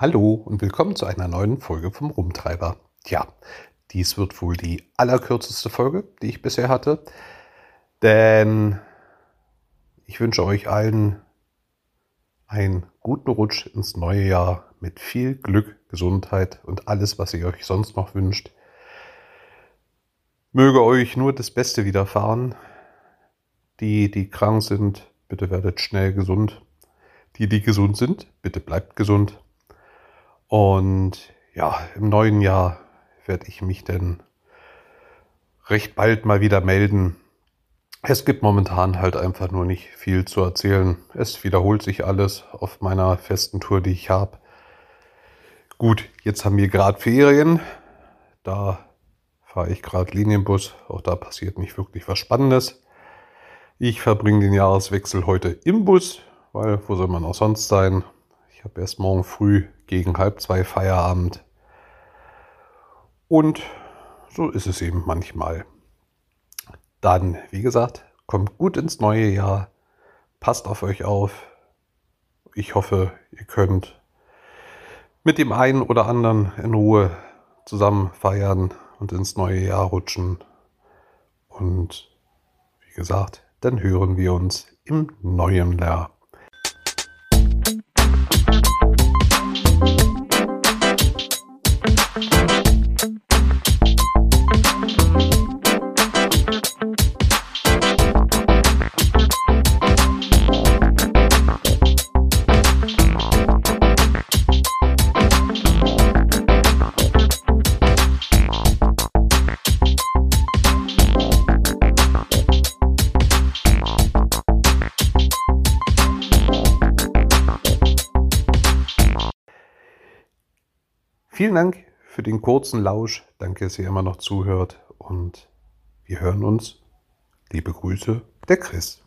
Hallo und willkommen zu einer neuen Folge vom Rumtreiber. Tja, dies wird wohl die allerkürzeste Folge, die ich bisher hatte, denn ich wünsche euch allen einen guten Rutsch ins neue Jahr mit viel Glück, Gesundheit und alles, was ihr euch sonst noch wünscht. Möge euch nur das Beste widerfahren. Die, die krank sind, bitte werdet schnell gesund. Die, die gesund sind, bitte bleibt gesund. Und ja, im neuen Jahr werde ich mich denn recht bald mal wieder melden. Es gibt momentan halt einfach nur nicht viel zu erzählen. Es wiederholt sich alles auf meiner festen Tour, die ich habe. Gut, jetzt haben wir gerade Ferien. Da fahre ich gerade Linienbus. Auch da passiert nicht wirklich was Spannendes. Ich verbringe den Jahreswechsel heute im Bus, weil wo soll man auch sonst sein? Ich habe erst morgen früh gegen halb zwei Feierabend. Und so ist es eben manchmal. Dann, wie gesagt, kommt gut ins neue Jahr. Passt auf euch auf. Ich hoffe, ihr könnt mit dem einen oder anderen in Ruhe zusammen feiern und ins neue Jahr rutschen. Und wie gesagt, dann hören wir uns im neuen Jahr. Vielen Dank für den kurzen Lausch. Danke, dass ihr immer noch zuhört. Und wir hören uns. Liebe Grüße, der Chris.